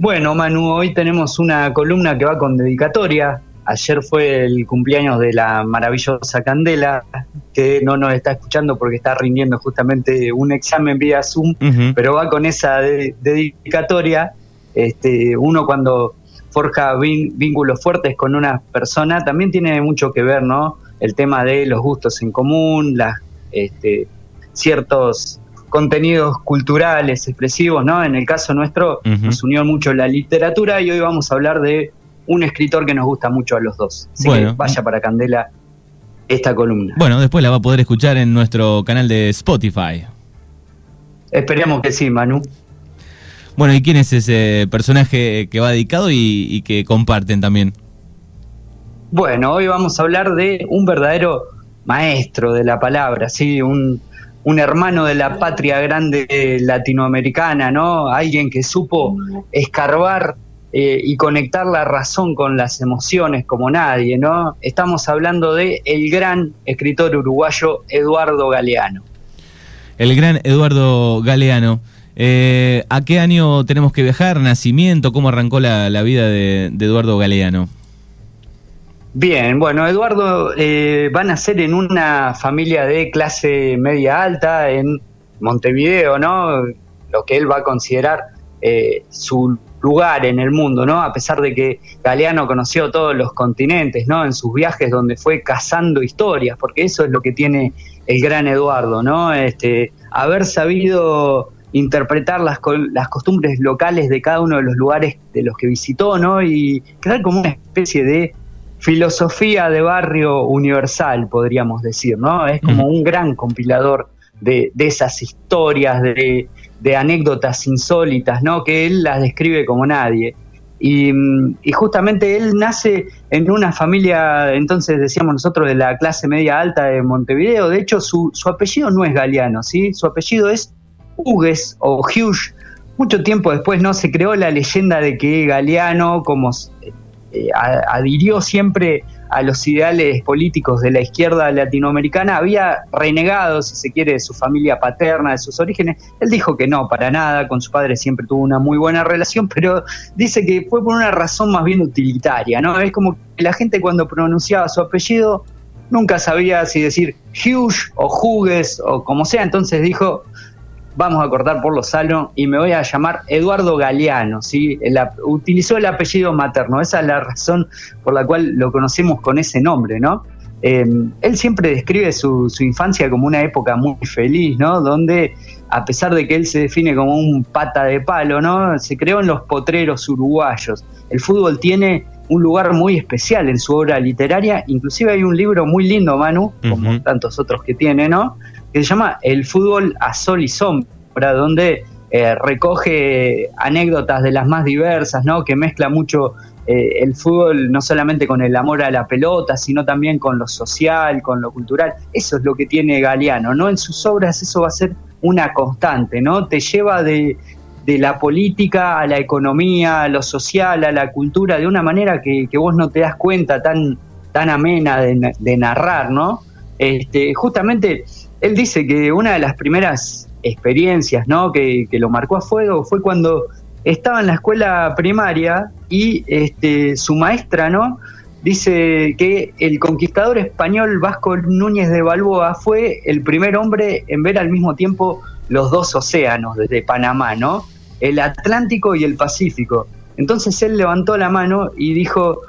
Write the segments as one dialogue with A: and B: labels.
A: Bueno, Manu, hoy tenemos una columna que va con dedicatoria. Ayer fue el cumpleaños de la maravillosa Candela, que no nos está escuchando porque está rindiendo justamente un examen vía Zoom, pero va con esa dedicatoria. Este, uno cuando forja vínculos fuertes con una persona también tiene mucho que ver, ¿no? El tema de los gustos en común, las, este, ciertos contenidos culturales, expresivos, ¿no? En el caso nuestro nos unió mucho la literatura y hoy vamos a hablar de un escritor que nos gusta mucho a los dos. Así que vaya para Candela esta columna.
B: Bueno, después la va a poder escuchar en nuestro canal de Spotify.
A: Esperemos que sí, Manu.
B: Bueno, ¿y quién es ese personaje que va dedicado y, y que comparten también?
A: Bueno, hoy vamos a hablar de un verdadero maestro de la palabra, sí, un, un hermano de la patria grande latinoamericana, ¿no? Alguien que supo escarbar eh, y conectar la razón con las emociones como nadie, ¿no? Estamos hablando de el gran escritor uruguayo Eduardo Galeano.
B: El gran Eduardo Galeano. Eh, ¿A qué año tenemos que viajar? ¿Nacimiento? ¿Cómo arrancó la, vida de Eduardo Galeano?
A: Bien, bueno, Eduardo eh, va a nacer en una familia de clase media alta en Montevideo, ¿no? Lo que él va a considerar eh, su lugar en el mundo, ¿no? A pesar de que Galeano conoció todos los continentes, ¿no? En sus viajes donde fue cazando historias, porque eso es lo que tiene el gran Eduardo, ¿no? Este, haber sabido interpretar las, las costumbres locales de cada uno de los lugares de los que visitó, ¿no? Y crear como una especie de filosofía de barrio universal, podríamos decir, ¿no? Es como un gran compilador de, esas historias, de, anécdotas insólitas, ¿no? Que él las describe como nadie. Y, justamente él nace en una familia, entonces decíamos nosotros, de la clase media alta de Montevideo. De hecho, su, su apellido no es Galeano, ¿sí? Su apellido es Hugues o Hughes. Mucho tiempo después no se creó la leyenda de que Galeano, como eh, adhirió siempre a los ideales políticos de la izquierda latinoamericana, había renegado, si se quiere, de su familia paterna, de sus orígenes. Él dijo que no, para nada, con su padre siempre tuvo una muy buena relación, pero dice que fue por una razón más bien utilitaria, ¿no? Es como que la gente cuando pronunciaba su apellido nunca sabía si decir Hughes o Hughes o como sea, entonces dijo, vamos a cortar por los salos y me voy a llamar Eduardo Galeano, ¿sí? utilizó el apellido materno, esa es la razón por la cual lo conocemos con ese nombre, ¿no? Eh, él siempre describe su, infancia como una época muy feliz, ¿no? Donde, a pesar de que él se define como un pata de palo, ¿no? Se creó en los potreros uruguayos. El fútbol tiene un lugar muy especial en su obra literaria, inclusive hay un libro muy lindo, Manu, como tantos otros que tiene, ¿no? Que se llama El fútbol a sol y sombra, donde eh, recoge anécdotas de las más diversas, ¿no? que mezcla mucho eh, el fútbol no solamente con el amor a la pelota, sino también con lo social, con lo cultural. Eso es lo que tiene Galeano, ¿no? En sus obras eso va a ser una constante, ¿no? Te lleva de, la política a la economía, a lo social, a la cultura, de una manera que, vos no te das cuenta tan, tan amena de, de narrar, ¿no? Este, justamente él dice que una de las primeras experiencias ¿no? que, lo marcó a fuego fue cuando estaba en la escuela primaria y este, su maestra ¿no? dice que el conquistador español Vasco Núñez de Balboa fue el primer hombre en ver al mismo tiempo los dos océanos desde Panamá, ¿no? el Atlántico y el Pacífico. Entonces él levantó la mano y dijo,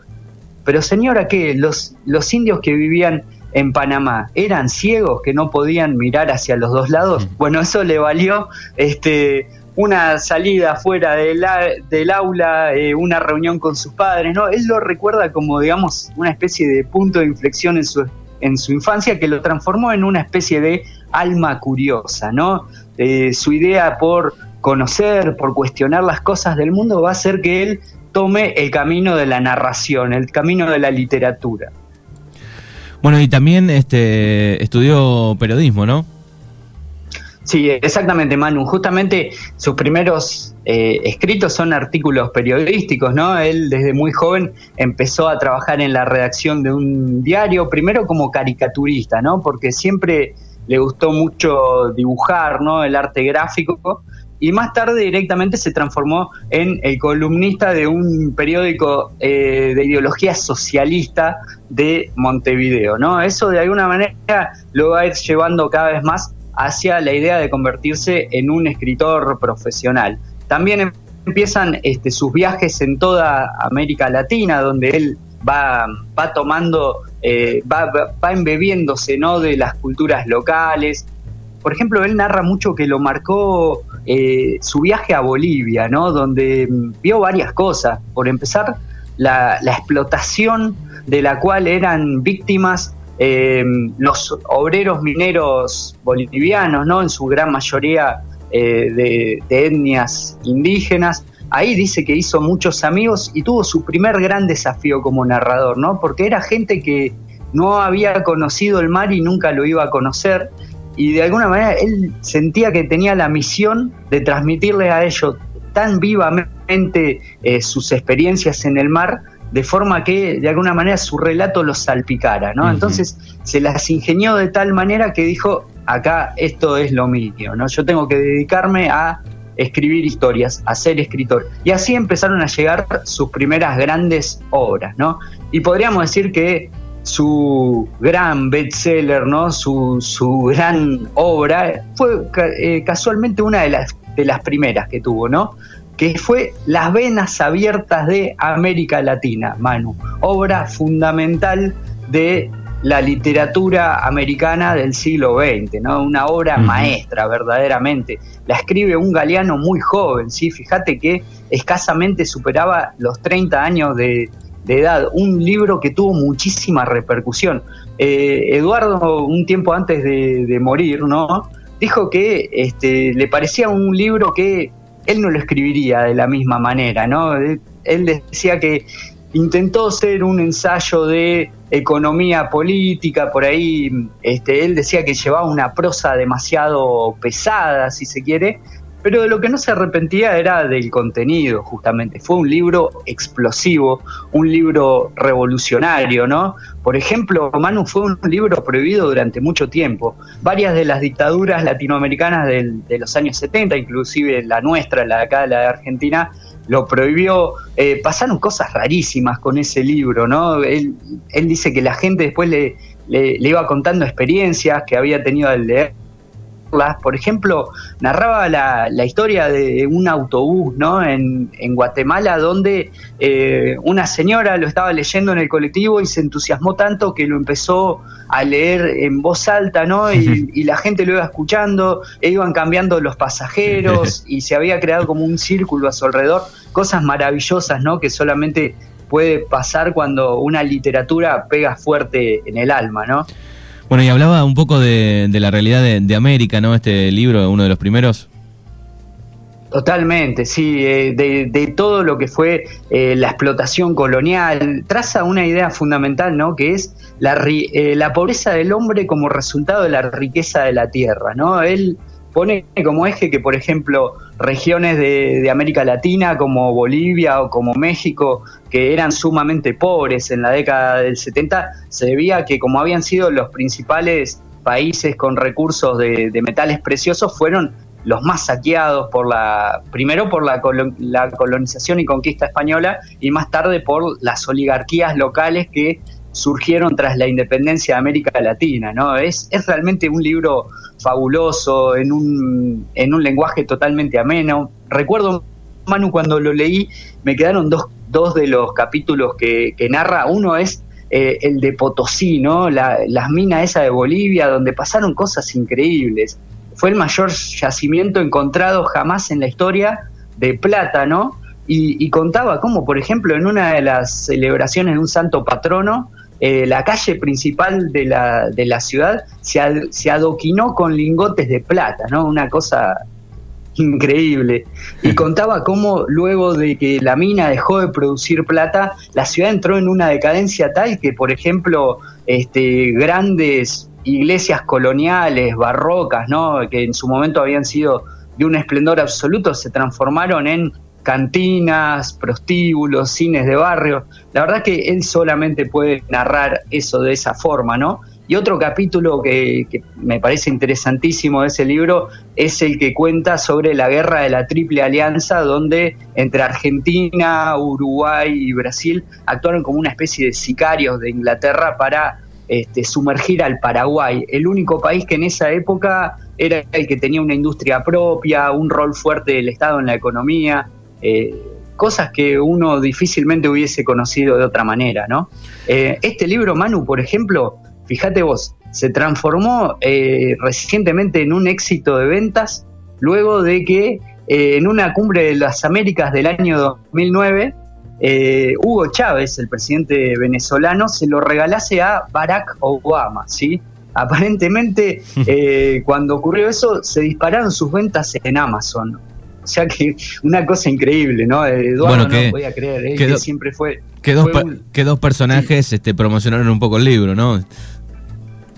A: pero señora, ¿qué? Los, los indios que vivían en Panamá eran ciegos que no podían mirar hacia los dos lados. Mm. Bueno, eso le valió este, una salida fuera del, del aula, eh, una reunión con sus padres, ¿no? Él lo recuerda como, digamos, una especie de punto de inflexión en su, en su infancia que lo transformó en una especie de alma curiosa, ¿no? Eh, su idea por conocer, por cuestionar las cosas del mundo va a hacer que él tome el camino de la narración, el camino de la literatura.
B: Bueno, y también este, estudió periodismo, ¿no?
A: Sí, exactamente, Manu. Justamente sus primeros eh, escritos son artículos periodísticos, ¿no? Él desde muy joven empezó a trabajar en la redacción de un diario, primero como caricaturista, ¿no? Porque siempre le gustó mucho dibujar, ¿no? El arte gráfico. Y más tarde directamente se transformó en el columnista de un periódico eh, de ideología socialista de Montevideo, ¿no? Eso de alguna manera lo va a ir llevando cada vez más hacia la idea de convertirse en un escritor profesional. También empiezan este, sus viajes en toda América Latina, donde él va, va tomando, eh, va, va embebiéndose ¿no? de las culturas locales. Por ejemplo, él narra mucho que lo marcó eh, su viaje a Bolivia, ¿no? Donde vio varias cosas. Por empezar, la, explotación de la cual eran víctimas eh, los obreros mineros bolivianos, ¿no? En su gran mayoría eh, de, de, etnias indígenas. Ahí dice que hizo muchos amigos y tuvo su primer gran desafío como narrador, ¿no? Porque era gente que no había conocido el mar y nunca lo iba a conocer y de alguna manera él sentía que tenía la misión de transmitirle a ellos tan vivamente eh, sus experiencias en el mar, de forma que de alguna manera su relato los salpicara, ¿no? Entonces se las ingenió de tal manera que dijo, acá esto es lo mío, ¿no? Yo tengo que dedicarme a escribir historias, a ser escritor. Y así empezaron a llegar sus primeras grandes obras, ¿no? Y podríamos decir que su gran bestseller, ¿no? Su, su gran obra, fue eh, casualmente una de las, de las primeras que tuvo, ¿no? Que fue Las Venas Abiertas de América Latina, Manu. Obra fundamental de la literatura americana del siglo XX, ¿no? Una obra maestra, verdaderamente. La escribe un galeano muy joven, ¿sí? Fíjate que escasamente superaba los 30 años de, de edad, un libro que tuvo muchísima repercusión. Eh, Eduardo, un tiempo antes de, morir, ¿no? dijo que este, le parecía un libro que él no lo escribiría de la misma manera, ¿no? Él decía que intentó ser un ensayo de economía política, por ahí este, él decía que llevaba una prosa demasiado pesada, si se quiere, pero de lo que no se arrepentía era del contenido, justamente. Fue un libro explosivo, un libro revolucionario, ¿no? Por ejemplo, Manu fue un libro prohibido durante mucho tiempo. Varias de las dictaduras latinoamericanas de los años 70, inclusive la nuestra, la de acá, la de Argentina, lo prohibió. Eh, pasaron cosas rarísimas con ese libro, ¿no? Él, dice que la gente después le, le, le iba contando experiencias que había tenido al leer por ejemplo, narraba la, historia de un autobús ¿no? en, Guatemala donde eh, una señora lo estaba leyendo en el colectivo y se entusiasmó tanto que lo empezó a leer en voz alta, ¿no? Y, la gente lo iba escuchando, e iban cambiando los pasajeros y se había creado como un círculo a su alrededor, cosas maravillosas, ¿no? Que solamente puede pasar cuando una literatura pega fuerte en el alma, ¿no?
B: Bueno, y hablaba un poco de, la realidad de, América, ¿no? Este libro, uno de los primeros.
A: Totalmente, sí, eh, de, todo lo que fue eh, la explotación colonial, traza una idea fundamental, ¿no? Que es la, eh, la pobreza del hombre como resultado de la riqueza de la tierra, ¿no? Él pone como eje que, por ejemplo, regiones de, América Latina como Bolivia o como México, que eran sumamente pobres en la década del 70, se debía a que como habían sido los principales países con recursos de, metales preciosos, fueron los más saqueados por la, primero por la, la colonización y conquista española y más tarde por las oligarquías locales que surgieron tras la independencia de América Latina, ¿no? Es, es realmente un libro fabuloso, en un, en un lenguaje totalmente ameno. Recuerdo, Manu, cuando lo leí, me quedaron dos, dos de los capítulos que, narra. Uno es eh, el de Potosí, ¿no? La, las minas esa de Bolivia, donde pasaron cosas increíbles. Fue el mayor yacimiento encontrado jamás en la historia de plata, ¿no? Y, y contaba cómo, por ejemplo, en una de las celebraciones de un santo patrono, eh, la calle principal de la, de la ciudad se, se, adoquinó con lingotes de plata, ¿no? Una cosa increíble. Y contaba cómo luego de que la mina dejó de producir plata, la ciudad entró en una decadencia tal que, por ejemplo, este, grandes iglesias coloniales, barrocas, ¿no? que en su momento habían sido de un esplendor absoluto, se transformaron en cantinas, prostíbulos, cines de barrio. La verdad que él solamente puede narrar eso de esa forma, ¿no? Y otro capítulo que, me parece interesantísimo de ese libro es el que cuenta sobre la guerra de la Triple Alianza, donde entre Argentina, Uruguay y Brasil actuaron como una especie de sicarios de Inglaterra para este, sumergir al Paraguay, el único país que en esa época era el que tenía una industria propia, un rol fuerte del Estado en la economía. Eh, cosas que uno difícilmente hubiese conocido de otra manera, ¿no? Eh, este libro, Manu, por ejemplo, fíjate vos, se transformó eh, recientemente en un éxito de ventas luego de que eh, en una cumbre de las Américas del año 2009, Hugo Chávez, el presidente venezolano, se lo regalase a Barack Obama, ¿sí? Aparentemente, cuando ocurrió eso, se dispararon sus ventas en Amazon. O sea que una cosa increíble, ¿no? Eduardo no podía creer, él que siempre fue...
B: Que dos, que dos personajes este, promocionaron un poco el libro, ¿no?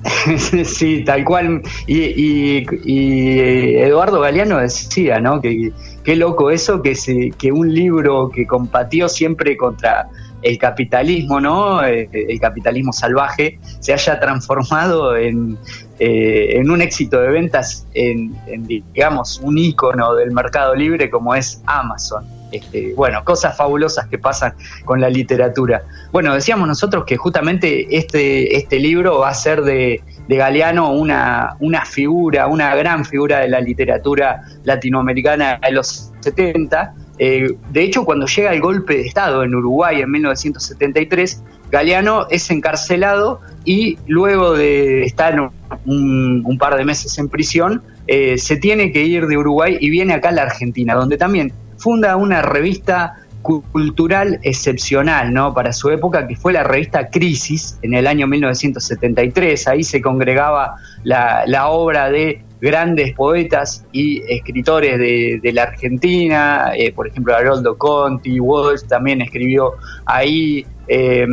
A: sí, tal cual. Y, y, eh, Eduardo Galeano decía, ¿no? Que qué loco eso, que, se, que un libro que compatió siempre contra el capitalismo, ¿no? Eh, el capitalismo salvaje se haya transformado en, eh, en un éxito de ventas, en, digamos, un ícono del mercado libre como es Amazon. Este, bueno, cosas fabulosas que pasan con la literatura. Bueno, decíamos nosotros que justamente este, este libro va a ser de, de Galeano una, una figura, una gran figura de la literatura latinoamericana de los 70, eh, de hecho, cuando llega el golpe de Estado en Uruguay en 1973, Galeano es encarcelado y luego de estar un, par de meses en prisión, eh, se tiene que ir de Uruguay y viene acá a la Argentina, donde también funda una revista cultural excepcional ¿no? para su época, que fue la revista Crisis en el año 1973. Ahí se congregaba la, la obra de grandes poetas y escritores de, la Argentina, eh, por ejemplo, Haroldo Conti, Walsh también escribió ahí, eh,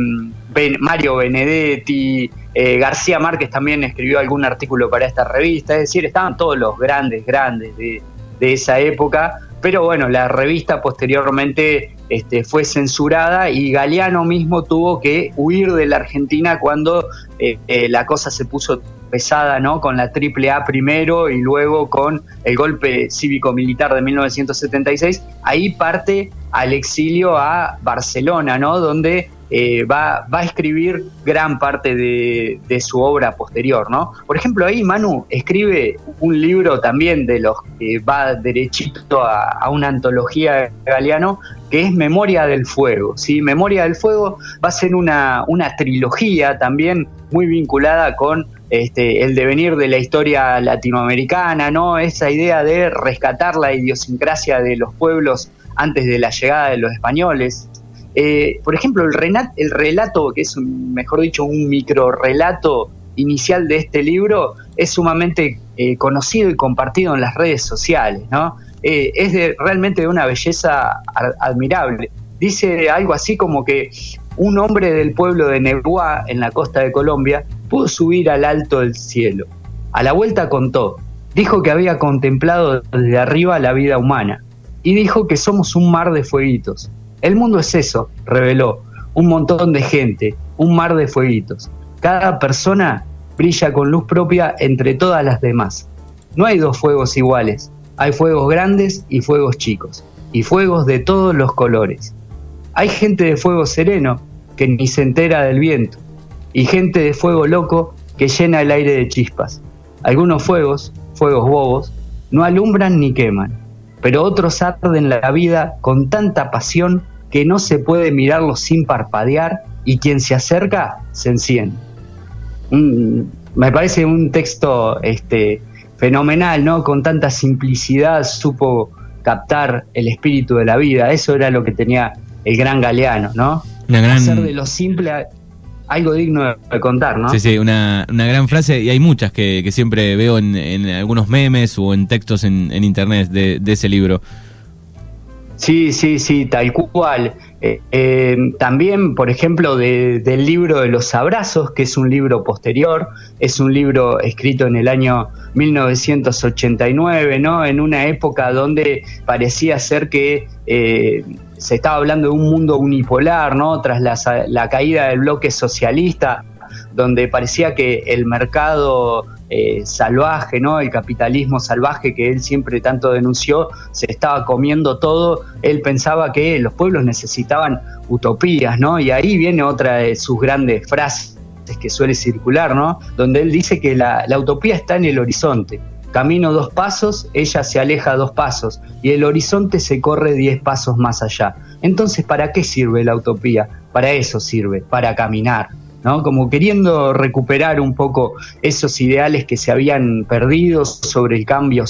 A: Mario Benedetti, eh, García Márquez también escribió algún artículo para esta revista, es decir, estaban todos los grandes, grandes de, de esa época, pero bueno, la revista posteriormente este, fue censurada y Galeano mismo tuvo que huir de la Argentina cuando la cosa se puso pesada, ¿no? Con la AAA primero y luego con el golpe cívico-militar de 1976, ahí parte al exilio a Barcelona, ¿no? Donde eh, va, va, a escribir gran parte de, su obra posterior, ¿no? Por ejemplo, ahí Manu escribe un libro también de los que va derechito a, una antología de Galeano, que es Memoria del Fuego, ¿sí? Memoria del Fuego va a ser una, una trilogía también muy vinculada con este, el devenir de la historia latinoamericana, ¿no? Esa idea de rescatar la idiosincrasia de los pueblos antes de la llegada de los españoles. Eh, por ejemplo, el, el relato, que es, mejor dicho, un micro relato inicial de este libro, es sumamente eh, conocido y compartido en las redes sociales, ¿no? Eh, es de, realmente de una belleza admirable. Dice algo así como que un hombre del pueblo de Nebuá, en la costa de Colombia, pudo subir al alto del cielo. A la vuelta contó, dijo que había contemplado desde arriba la vida humana y dijo que somos un mar de fueguitos. El mundo es eso, reveló, un montón de gente, un mar de fueguitos. Cada persona brilla con luz propia entre todas las demás. No hay dos fuegos iguales, hay fuegos grandes y fuegos chicos, y fuegos de todos los colores. Hay gente de fuego sereno que ni se entera del viento, y gente de fuego loco que llena el aire de chispas. Algunos fuegos, fuegos bobos, no alumbran ni queman, pero otros arden la vida con tanta pasión que no se puede mirarlos sin parpadear y quien se acerca se enciende. me parece un texto este, fenomenal, ¿no? Con tanta simplicidad supo captar el espíritu de la vida. Eso era lo que tenía el gran Galeano, ¿no? Hacer de lo simple algo digno de contar, ¿no?
B: Sí, sí, una, gran frase y hay muchas que, siempre veo en, algunos memes o en textos en, internet de, ese libro.
A: Sí, sí, sí, tal cual. Eh, eh, también, por ejemplo, del libro de los abrazos, que es un libro posterior, es un libro escrito en el año 1989, ¿no? En una época donde parecía ser que eh, se estaba hablando de un mundo unipolar, ¿no? Tras la, caída del bloque socialista, donde parecía que el mercado eh, salvaje, ¿no? El capitalismo salvaje que él siempre tanto denunció, se estaba comiendo todo. Él pensaba que los pueblos necesitaban utopías, ¿no? Y ahí viene otra de sus grandes frases que suele circular, ¿no? Donde él dice que la, la utopía está en el horizonte. Camino dos pasos, ella se aleja dos pasos y el horizonte se corre diez pasos más allá. Entonces, ¿para qué sirve la utopía? Para eso sirve, para caminar, ¿no? Como queriendo recuperar un poco esos ideales que se habían perdido sobre el cambio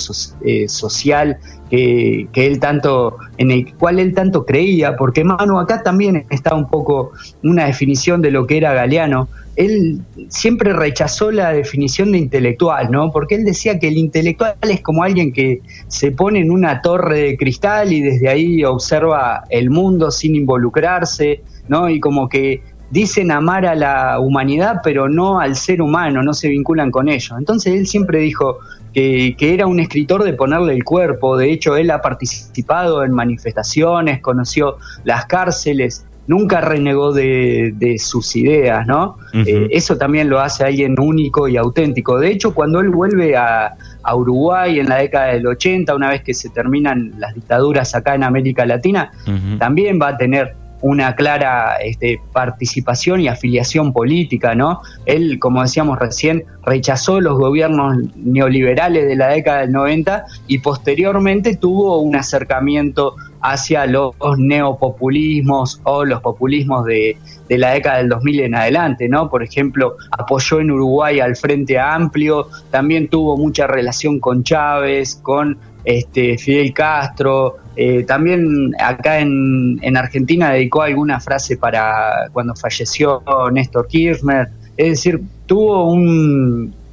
A: eh, social que, él tanto, en el cual él tanto creía, porque Manu acá también está un poco una definición de lo que era Galeano. Él siempre rechazó la definición de intelectual, ¿no? Porque él decía que el intelectual es como alguien que se pone en una torre de cristal y desde ahí observa el mundo sin involucrarse, ¿no? Y como que dicen amar a la humanidad, pero no al ser humano, no se vinculan con ello. Entonces él siempre dijo que, era un escritor de ponerle el cuerpo, de hecho él ha participado en manifestaciones, conoció las cárceles, nunca renegó de, sus ideas, ¿no? Eh, eso también lo hace alguien único y auténtico. De hecho, cuando él vuelve a, Uruguay en la década del 80, una vez que se terminan las dictaduras acá en América Latina, también va a tener una clara este, participación y afiliación política, ¿no? Él, como decíamos recién, rechazó los gobiernos neoliberales de la década del 90 y posteriormente tuvo un acercamiento hacia los neopopulismos o los populismos de, de, la década del 2000 en adelante, ¿no? Por ejemplo, apoyó en Uruguay al Frente Amplio, también tuvo mucha relación con Chávez, con este, Fidel Castro, eh, también acá en, Argentina dedicó alguna frase para cuando falleció Néstor Kirchner, es decir, tuvo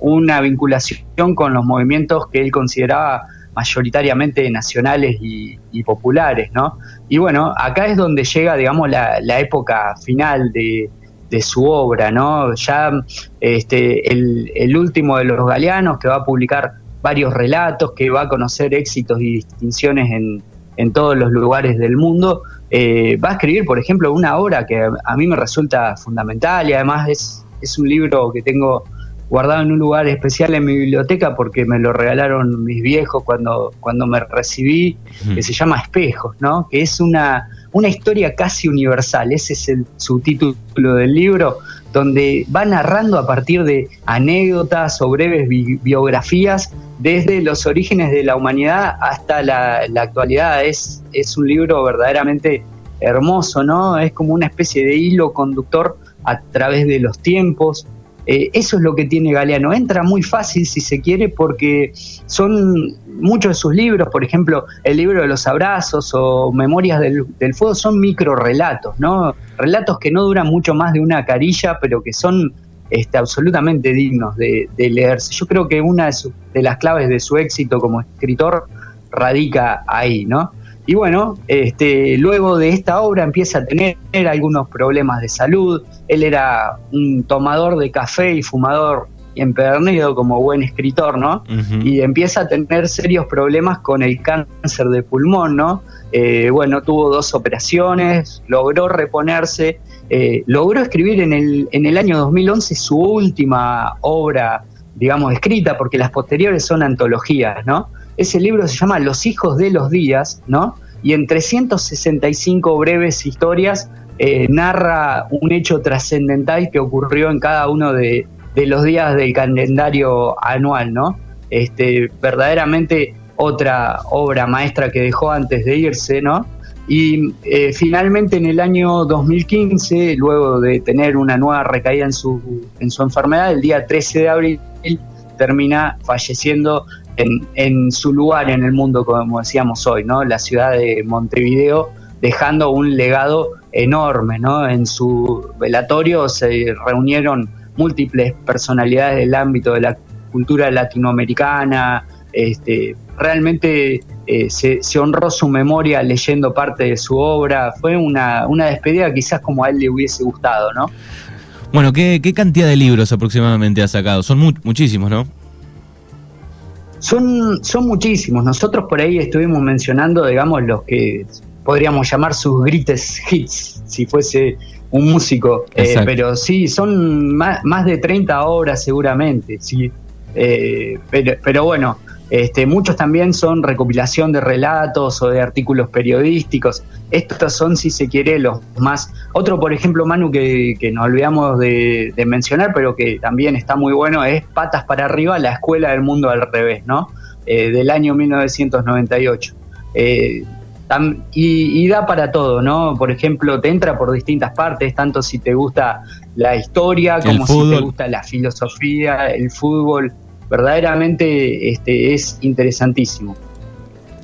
A: una vinculación con los movimientos que él consideraba mayoritariamente nacionales y, populares, ¿no? Y bueno, acá es donde llega, digamos, la, época final de, su obra, ¿no? Ya este, el, el último de los galeanos que va a publicar varios relatos, que va a conocer éxitos y distinciones en, en todos los lugares del mundo, eh, va a escribir, por ejemplo, una obra que a mí me resulta fundamental y además es, es un libro que tengo guardado en un lugar especial en mi biblioteca porque me lo regalaron mis viejos cuando, cuando me recibí, que se llama Espejos, ¿no? que es una, una historia casi universal, ese es el subtítulo del libro, donde va narrando a partir de anécdotas o breves biografías desde los orígenes de la humanidad hasta la, actualidad. Es, es un libro verdaderamente hermoso, ¿no? Es como una especie de hilo conductor a través de los tiempos, eh, eso es lo que tiene Galeano. Entra muy fácil si se quiere porque son muchos de sus libros, por ejemplo, el libro de los abrazos o Memorias del, Fuego, son micro relatos, ¿no? Relatos que no duran mucho más de una carilla, pero que son este, absolutamente dignos de, leerse. Yo creo que una de, de las claves de su éxito como escritor radica ahí, ¿no? Y bueno, este, luego de esta obra empieza a tener algunos problemas de salud. Él era un tomador de café y fumador empedernido como buen escritor, ¿no? Y empieza a tener serios problemas con el cáncer de pulmón, ¿no? Eh, bueno, tuvo dos operaciones, logró reponerse, eh, logró escribir en el, en el año 2011 su última obra, digamos, escrita, porque las posteriores son antologías, ¿no? Ese libro se llama Los hijos de los días, ¿no? Y en 365 breves historias eh, narra un hecho trascendental que ocurrió en cada uno de, los días del calendario anual, ¿no? Este, verdaderamente otra obra maestra que dejó antes de irse, ¿no? Y eh, finalmente en el año 2015, luego de tener una nueva recaída en su, en su enfermedad, el día 13 de abril termina falleciendo en, su lugar en el mundo, como decíamos hoy, ¿no? La ciudad de Montevideo, dejando un legado enorme, ¿no? En su velatorio se reunieron múltiples personalidades del ámbito de la cultura latinoamericana, este, realmente eh, se, honró su memoria leyendo parte de su obra, fue una, una despedida quizás como a él le hubiese gustado, ¿no?
B: Bueno, ¿qué, cantidad de libros aproximadamente ha sacado? Son muchísimos, ¿no?
A: Son, son muchísimos. Nosotros por ahí estuvimos mencionando, digamos, los que podríamos llamar sus grites hits, si fuese un músico. Eh, pero sí, son más, más, de 30 obras seguramente, sí. Eh, pero, pero bueno, este, muchos también son recopilación de relatos o de artículos periodísticos. Estos son, si se quiere, los más. Otro, por ejemplo, Manu, que, que nos olvidamos de, mencionar, pero que también está muy bueno, es Patas para arriba, la escuela del mundo al revés, ¿no? Eh, del año 1998. Eh, y, da para todo, ¿no? Por ejemplo, te entra por distintas partes, tanto si te gusta la historia, como si te gusta la filosofía, el fútbol verdaderamente este, es interesantísimo.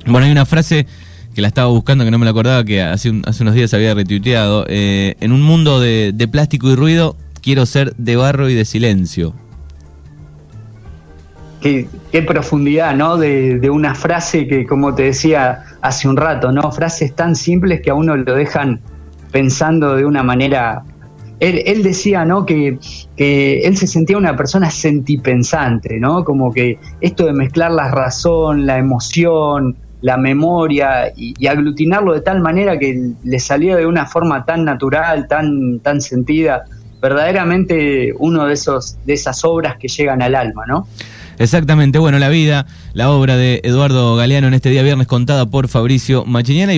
B: Bueno, hay una frase que la estaba buscando, que no me la acordaba, que hace, hace unos días había retuiteado. Eh, en un mundo de, plástico y ruido, quiero ser de barro y de silencio.
A: Qué, profundidad, ¿no? De, de, una frase que, como te decía hace un rato, ¿no? Frases tan simples que a uno lo dejan pensando de una manera él, decía, ¿no? Que, él se sentía una persona sentipensante, ¿no? Como que esto de mezclar la razón, la emoción, la memoria y, aglutinarlo de tal manera que le salía de una forma tan natural, tan, tan sentida, verdaderamente uno de esos, de esas obras que llegan al alma, ¿no?
B: Exactamente, bueno, la vida, la obra de Eduardo Galeano en este día viernes contada por Fabricio Machiniana.